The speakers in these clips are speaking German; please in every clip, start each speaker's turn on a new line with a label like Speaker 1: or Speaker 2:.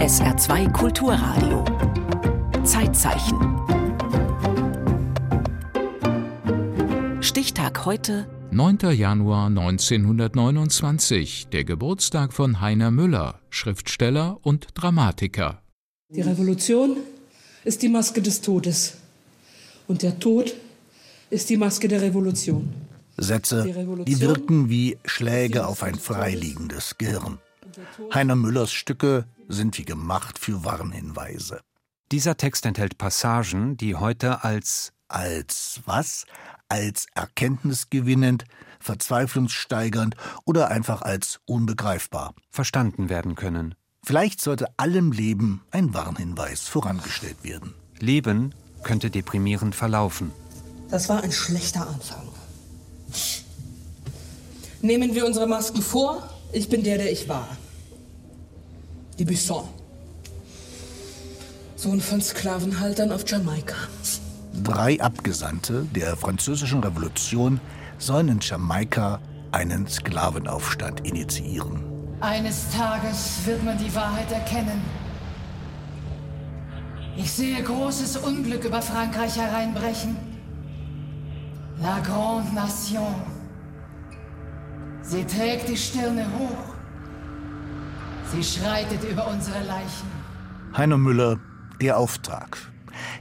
Speaker 1: SR2 Kulturradio. Zeitzeichen. Stichtag heute.
Speaker 2: 9. Januar 1929, der Geburtstag von Heiner Müller, Schriftsteller und Dramatiker.
Speaker 3: Die Revolution ist die Maske des Todes und der Tod ist die Maske der Revolution.
Speaker 4: Sätze, die wirken wie Schläge auf ein freiliegendes Gehirn. Heiner Müllers Stücke sind wie gemacht für Warnhinweise.
Speaker 5: Dieser Text enthält Passagen, die heute als
Speaker 4: als was? Als erkenntnisgewinnend, verzweiflungssteigernd oder einfach als unbegreifbar
Speaker 5: verstanden werden können.
Speaker 4: Vielleicht sollte allem Leben ein Warnhinweis vorangestellt werden.
Speaker 5: Leben könnte deprimierend verlaufen.
Speaker 3: Das war ein schlechter Anfang. Nehmen wir unsere Masken vor. Ich bin der, der ich war. Die Bisson. Sohn von Sklavenhaltern auf Jamaika.
Speaker 4: Drei Abgesandte der französischen Revolution sollen in Jamaika einen Sklavenaufstand initiieren.
Speaker 6: Eines Tages wird man die Wahrheit erkennen. Ich sehe großes Unglück über Frankreich hereinbrechen. La Grande Nation. Sie trägt die Stirne hoch. Sie schreitet über unsere Leichen.
Speaker 4: Heiner Müller, der Auftrag.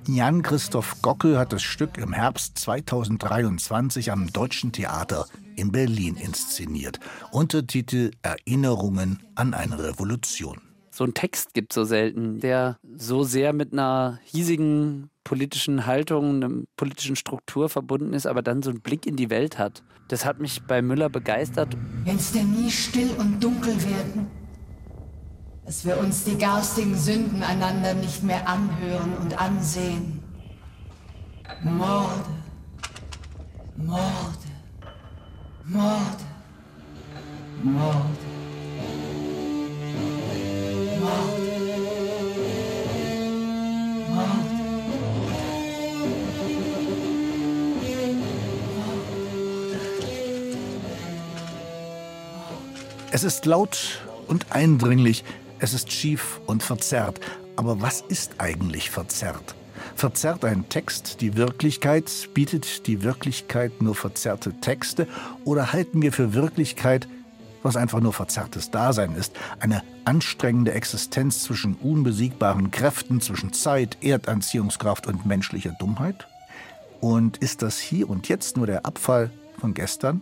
Speaker 4: Jan Christoph Gockel hat das Stück im Herbst 2023 am Deutschen Theater in Berlin inszeniert. Untertitel Erinnerungen an eine Revolution.
Speaker 7: So ein Text gibt es so selten, der so sehr mit einer hiesigen politischen Haltung, einer politischen Struktur verbunden ist, aber dann so einen Blick in die Welt hat. Das hat mich bei Müller begeistert.
Speaker 6: Wenn es denn nie still und dunkel werden, dass wir uns die garstigen Sünden einander nicht mehr anhören und ansehen. Morde, Morde, Morde, Morde, Morde.
Speaker 4: Es ist laut und eindringlich, es ist schief und verzerrt. Aber was ist eigentlich verzerrt? Verzerrt ein Text die Wirklichkeit? Bietet die Wirklichkeit nur verzerrte Texte? Oder halten wir für Wirklichkeit, was einfach nur verzerrtes Dasein ist, eine anstrengende Existenz zwischen unbesiegbaren Kräften, zwischen Zeit, Erdanziehungskraft und menschlicher Dummheit? Und ist das hier und jetzt nur der Abfall von gestern?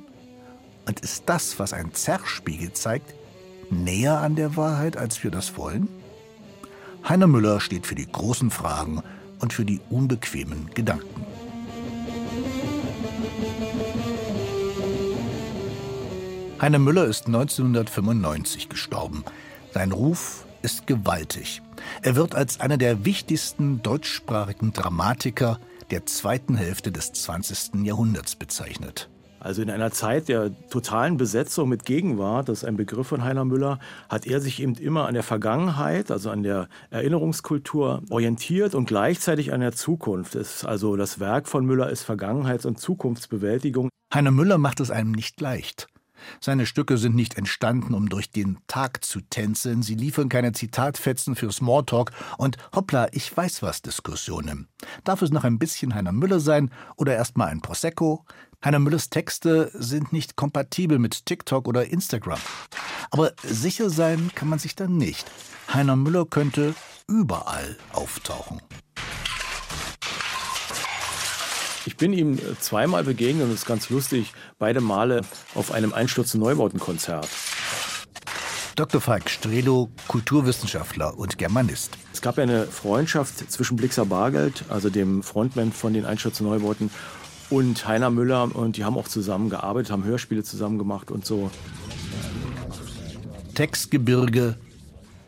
Speaker 4: Und ist das, was ein Zerrspiegel zeigt, näher an der Wahrheit, als wir das wollen? Heiner Müller steht für die großen Fragen und für die unbequemen Gedanken. Heiner Müller ist 1995 gestorben. Sein Ruf ist gewaltig. Er wird als einer der wichtigsten deutschsprachigen Dramatiker der zweiten Hälfte des 20. Jahrhunderts bezeichnet.
Speaker 8: Also in einer Zeit der totalen Besetzung mit Gegenwart, das ist ein Begriff von Heiner Müller, hat er sich eben immer an der Vergangenheit, also an der Erinnerungskultur orientiert und gleichzeitig an der Zukunft. Es, also das Werk von Müller ist Vergangenheits- und Zukunftsbewältigung.
Speaker 4: Heiner Müller macht es einem nicht leicht. Seine Stücke sind nicht entstanden, um durch den Tag zu tänzeln. Sie liefern keine Zitatfetzen für Smalltalk und hoppla, ich weiß was Diskussionen. Darf es noch ein bisschen Heiner Müller sein oder erstmal ein Prosecco? Heiner Müllers Texte sind nicht kompatibel mit TikTok oder Instagram. Aber sicher sein kann man sich dann nicht. Heiner Müller könnte überall auftauchen.
Speaker 8: Ich bin ihm zweimal begegnet und das ist ganz lustig. Beide Male auf einem Einsturz- und Neubautenkonzert.
Speaker 4: Dr. Falk Strelo, Kulturwissenschaftler und Germanist.
Speaker 8: Es gab ja eine Freundschaft zwischen Blixer Bargeld, also dem Frontman von den Einsturz- Neubauten, und Heiner Müller. Und die haben auch zusammen gearbeitet, haben Hörspiele zusammen gemacht und so.
Speaker 4: Textgebirge,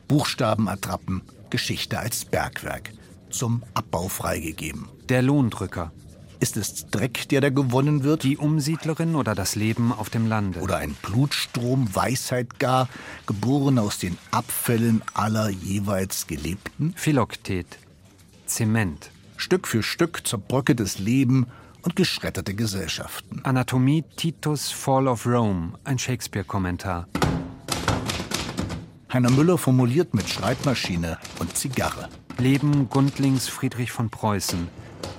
Speaker 4: Buchstabenattrappen, Geschichte als Bergwerk. Zum Abbau freigegeben.
Speaker 5: Der Lohndrücker.
Speaker 4: Ist es Dreck, der da gewonnen wird?
Speaker 5: Die Umsiedlerin oder das Leben auf dem Lande?
Speaker 4: Oder ein Blutstrom, Weisheit gar, geboren aus den Abfällen aller jeweils Gelebten?
Speaker 5: Philoktet. Zement.
Speaker 4: Stück für Stück zerbröckeltes Leben und geschredderte Gesellschaften.
Speaker 5: Anatomie Titus Fall of Rome, ein Shakespeare-Kommentar.
Speaker 4: Heiner Müller formuliert mit Schreibmaschine und Zigarre.
Speaker 5: Leben Gundlings Friedrich von Preußen.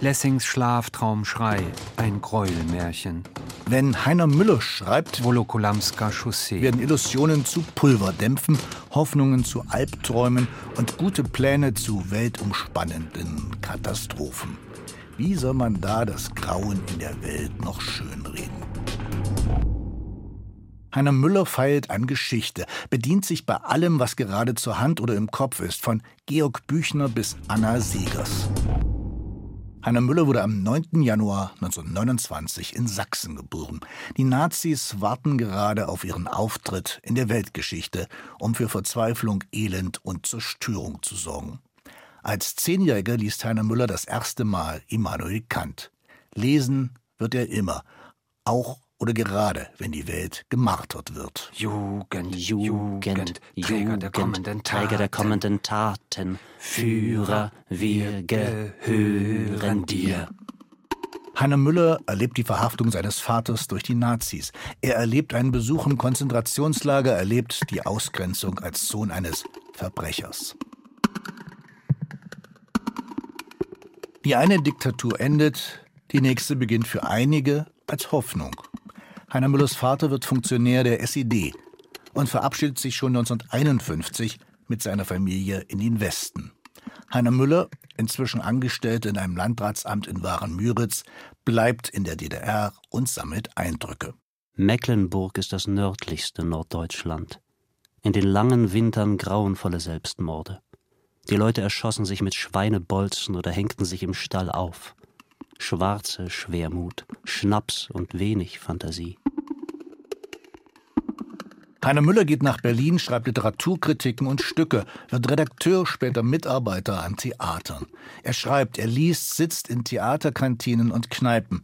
Speaker 5: Lessings Schlaftraumschrei, ein Gräuelmärchen.
Speaker 4: Wenn Heiner Müller schreibt,
Speaker 5: Wolokolamska Chaussee,
Speaker 4: werden Illusionen zu Pulverdämpfen, Hoffnungen zu Albträumen und gute Pläne zu weltumspannenden Katastrophen. Wie soll man da das Grauen in der Welt noch schönreden? Heiner Müller feilt an Geschichte, bedient sich bei allem, was gerade zur Hand oder im Kopf ist, von Georg Büchner bis Anna Segers. Heiner Müller wurde am 9. Januar 1929 in Sachsen geboren. Die Nazis warten gerade auf ihren Auftritt in der Weltgeschichte, um für Verzweiflung, Elend und Zerstörung zu sorgen. Als Zehnjähriger liest Heiner Müller das erste Mal Immanuel Kant. Lesen wird er immer, auch oder gerade, wenn die Welt gemartert wird.
Speaker 5: Jugend,
Speaker 7: Jugend,
Speaker 5: Träger der kommenden
Speaker 7: Träger der kommenden Taten, Führer, wir gehören dir.
Speaker 4: Heiner Müller erlebt die Verhaftung seines Vaters durch die Nazis. Er erlebt einen Besuch im Konzentrationslager, erlebt die Ausgrenzung als Sohn eines Verbrechers. Die eine Diktatur endet, die nächste beginnt für einige als Hoffnung. Heiner Müllers Vater wird Funktionär der SED und verabschiedet sich schon 1951 mit seiner Familie in den Westen. Heiner Müller, inzwischen angestellt in einem Landratsamt in Waren-Müritz, bleibt in der DDR und sammelt Eindrücke.
Speaker 9: Mecklenburg ist das nördlichste Norddeutschland. In den langen Wintern grauenvolle Selbstmorde. Die Leute erschossen sich mit Schweinebolzen oder hängten sich im Stall auf schwarze Schwermut, Schnaps und wenig Fantasie.
Speaker 4: Heiner Müller geht nach Berlin, schreibt Literaturkritiken und Stücke, wird Redakteur, später Mitarbeiter an Theatern. Er schreibt, er liest, sitzt in Theaterkantinen und Kneipen.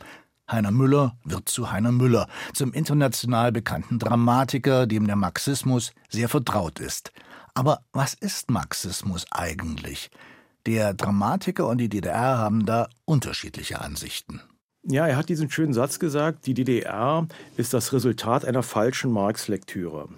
Speaker 4: Heiner Müller wird zu Heiner Müller, zum international bekannten Dramatiker, dem der Marxismus sehr vertraut ist. Aber was ist Marxismus eigentlich? Der Dramatiker und die DDR haben da unterschiedliche Ansichten.
Speaker 8: Ja, er hat diesen schönen Satz gesagt, die DDR ist das Resultat einer falschen Marx-Lektüre.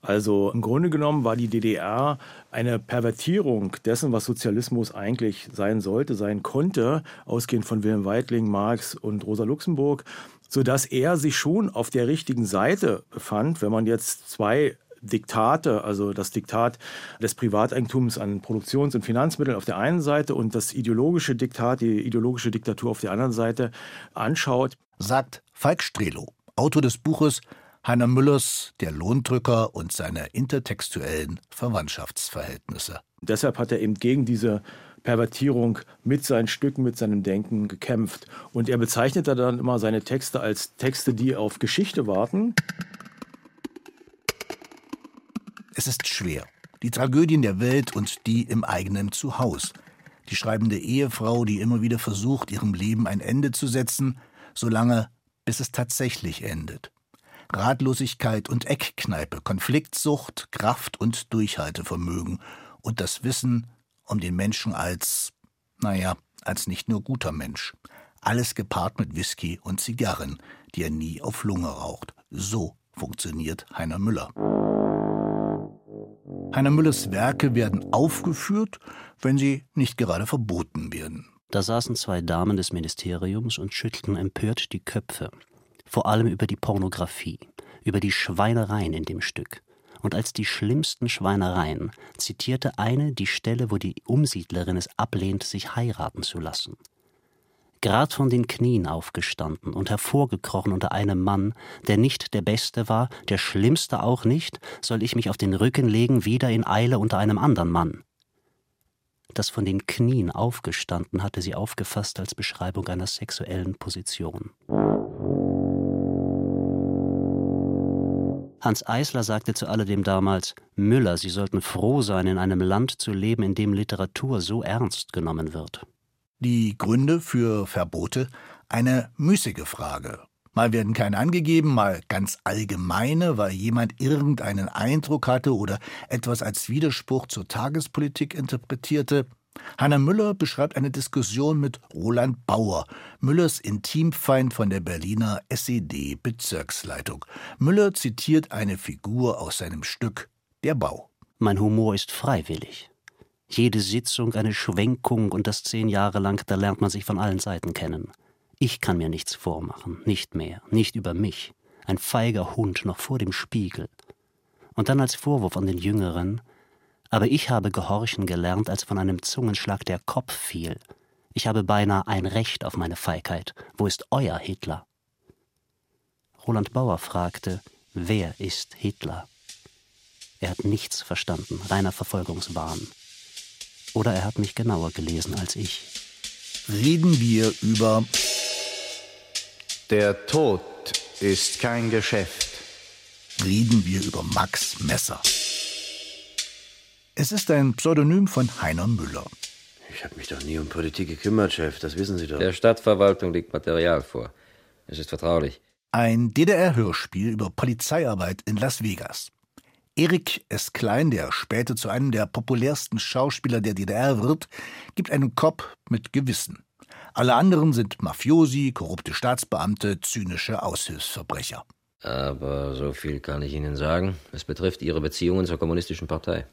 Speaker 8: Also im Grunde genommen war die DDR eine Pervertierung dessen, was Sozialismus eigentlich sein sollte, sein konnte, ausgehend von Wilhelm Weitling, Marx und Rosa Luxemburg, sodass er sich schon auf der richtigen Seite befand, wenn man jetzt zwei Diktate, also das Diktat des Privateigentums an Produktions- und Finanzmitteln auf der einen Seite und das ideologische Diktat, die ideologische Diktatur auf der anderen Seite anschaut.
Speaker 4: Sagt Falk Strelo, Autor des Buches Heiner Müllers Der Lohndrücker und seine intertextuellen Verwandtschaftsverhältnisse.
Speaker 8: Deshalb hat er eben gegen diese Pervertierung mit seinen Stücken, mit seinem Denken gekämpft. Und er bezeichnete dann immer seine Texte als Texte, die auf Geschichte warten.
Speaker 4: Es ist schwer. Die Tragödien der Welt und die im eigenen Zuhause. Die schreibende Ehefrau, die immer wieder versucht, ihrem Leben ein Ende zu setzen, solange bis es tatsächlich endet. Ratlosigkeit und Eckkneipe, Konfliktsucht, Kraft und Durchhaltevermögen und das Wissen um den Menschen als, naja, als nicht nur guter Mensch. Alles gepaart mit Whisky und Zigarren, die er nie auf Lunge raucht. So funktioniert Heiner Müller. Heiner Müllers Werke werden aufgeführt, wenn sie nicht gerade verboten werden.
Speaker 9: Da saßen zwei Damen des Ministeriums und schüttelten empört die Köpfe. Vor allem über die Pornografie, über die Schweinereien in dem Stück. Und als die schlimmsten Schweinereien zitierte eine die Stelle, wo die Umsiedlerin es ablehnt, sich heiraten zu lassen grad von den Knien aufgestanden und hervorgekrochen unter einem Mann, der nicht der Beste war, der Schlimmste auch nicht, soll ich mich auf den Rücken legen, wieder in Eile unter einem andern Mann. Das von den Knien aufgestanden hatte sie aufgefasst als Beschreibung einer sexuellen Position. Hans Eisler sagte zu alledem damals, Müller, Sie sollten froh sein, in einem Land zu leben, in dem Literatur so ernst genommen wird.
Speaker 4: Die Gründe für Verbote eine müßige Frage. Mal werden keine angegeben, mal ganz allgemeine, weil jemand irgendeinen Eindruck hatte oder etwas als Widerspruch zur Tagespolitik interpretierte. Hanna Müller beschreibt eine Diskussion mit Roland Bauer, Müllers Intimfeind von der Berliner SED-Bezirksleitung. Müller zitiert eine Figur aus seinem Stück Der Bau.
Speaker 9: Mein Humor ist freiwillig. Jede Sitzung eine Schwenkung und das zehn Jahre lang, da lernt man sich von allen Seiten kennen. Ich kann mir nichts vormachen, nicht mehr, nicht über mich. Ein feiger Hund noch vor dem Spiegel. Und dann als Vorwurf an den Jüngeren, aber ich habe gehorchen gelernt, als von einem Zungenschlag der Kopf fiel. Ich habe beinahe ein Recht auf meine Feigheit. Wo ist euer Hitler? Roland Bauer fragte, wer ist Hitler? Er hat nichts verstanden, reiner Verfolgungswahn. Oder er hat mich genauer gelesen als ich.
Speaker 4: Reden wir über
Speaker 10: Der Tod ist kein Geschäft.
Speaker 4: Reden wir über Max Messer. Es ist ein Pseudonym von Heiner Müller.
Speaker 11: Ich habe mich doch nie um Politik gekümmert, Chef, das wissen Sie doch.
Speaker 12: Der Stadtverwaltung liegt Material vor. Es ist vertraulich.
Speaker 4: Ein DDR-Hörspiel über Polizeiarbeit in Las Vegas. Erik S. Klein, der später zu einem der populärsten Schauspieler der DDR wird, gibt einen Cop mit Gewissen. Alle anderen sind Mafiosi, korrupte Staatsbeamte, zynische Aushilfsverbrecher.
Speaker 12: Aber so viel kann ich Ihnen sagen. Es betrifft Ihre Beziehungen zur kommunistischen Partei.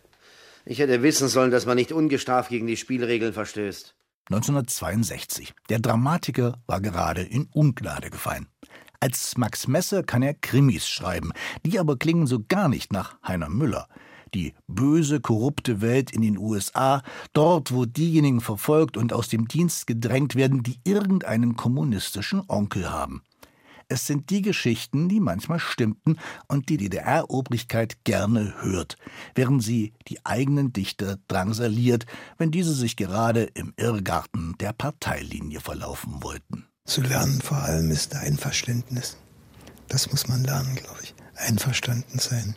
Speaker 11: Ich hätte wissen sollen, dass man nicht ungestraft gegen die Spielregeln verstößt.
Speaker 4: 1962. Der Dramatiker war gerade in Ungnade gefallen. Als Max Messer kann er Krimis schreiben, die aber klingen so gar nicht nach Heiner Müller. Die böse, korrupte Welt in den USA, dort, wo diejenigen verfolgt und aus dem Dienst gedrängt werden, die irgendeinen kommunistischen Onkel haben. Es sind die Geschichten, die manchmal stimmten und die DDR-Obrigkeit gerne hört, während sie die eigenen Dichter drangsaliert, wenn diese sich gerade im Irrgarten der Parteilinie verlaufen wollten.
Speaker 13: Zu lernen vor allem ist Einverständnis. Das muss man lernen, glaube ich. Einverstanden sein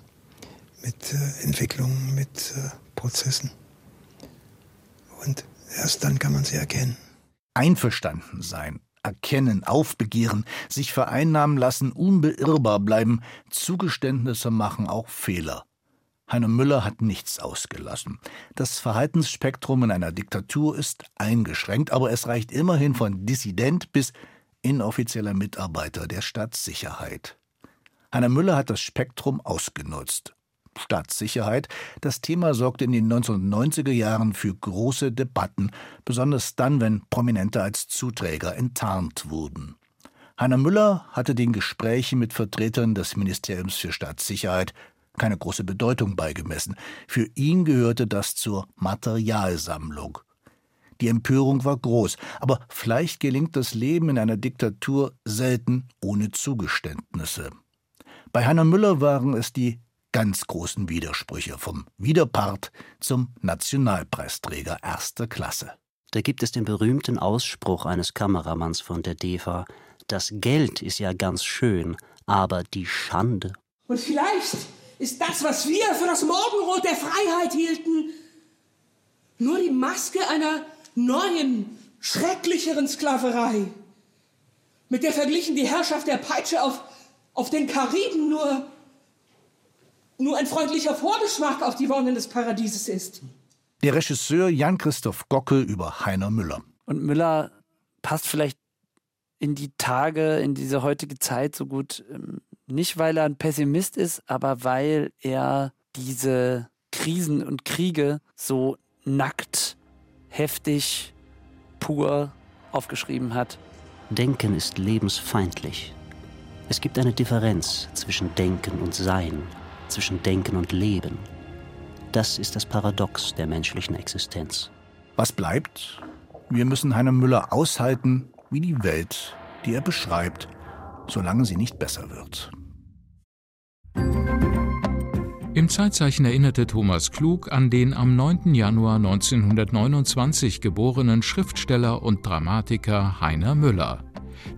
Speaker 13: mit äh, Entwicklungen, mit äh, Prozessen. Und erst dann kann man sie erkennen.
Speaker 4: Einverstanden sein, erkennen, aufbegehren, sich vereinnahmen lassen, unbeirrbar bleiben, Zugeständnisse machen, auch Fehler. Heiner Müller hat nichts ausgelassen. Das Verhaltensspektrum in einer Diktatur ist eingeschränkt, aber es reicht immerhin von Dissident bis inoffizieller Mitarbeiter der Staatssicherheit. Heiner Müller hat das Spektrum ausgenutzt. Staatssicherheit, das Thema sorgte in den 1990er Jahren für große Debatten, besonders dann, wenn Prominente als Zuträger enttarnt wurden. Heiner Müller hatte den Gesprächen mit Vertretern des Ministeriums für Staatssicherheit keine große Bedeutung beigemessen. Für ihn gehörte das zur Materialsammlung. Die Empörung war groß, aber vielleicht gelingt das Leben in einer Diktatur selten ohne Zugeständnisse. Bei Heiner Müller waren es die ganz großen Widersprüche vom Widerpart zum Nationalpreisträger erster Klasse.
Speaker 9: Da gibt es den berühmten Ausspruch eines Kameramanns von der DEFA: Das Geld ist ja ganz schön, aber die Schande.
Speaker 3: Und vielleicht ist das, was wir für das Morgenrot der Freiheit hielten, nur die Maske einer neuen, schrecklicheren Sklaverei, mit der verglichen die Herrschaft der Peitsche auf, auf den Kariben nur, nur ein freundlicher Vorgeschmack auf die Wonnen des Paradieses ist.
Speaker 4: Der Regisseur Jan-Christoph Gockel über Heiner Müller.
Speaker 7: Und Müller passt vielleicht in die Tage, in diese heutige Zeit so gut ähm, nicht, weil er ein Pessimist ist, aber weil er diese Krisen und Kriege so nackt, heftig, pur aufgeschrieben hat.
Speaker 9: Denken ist lebensfeindlich. Es gibt eine Differenz zwischen Denken und Sein, zwischen Denken und Leben. Das ist das Paradox der menschlichen Existenz.
Speaker 4: Was bleibt? Wir müssen Heiner Müller aushalten, wie die Welt, die er beschreibt, solange sie nicht besser wird.
Speaker 2: Im Zeitzeichen erinnerte Thomas Klug an den am 9. Januar 1929 geborenen Schriftsteller und Dramatiker Heiner Müller.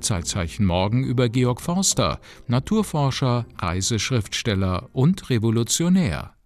Speaker 2: Zeitzeichen morgen über Georg Forster, Naturforscher, Reiseschriftsteller und Revolutionär.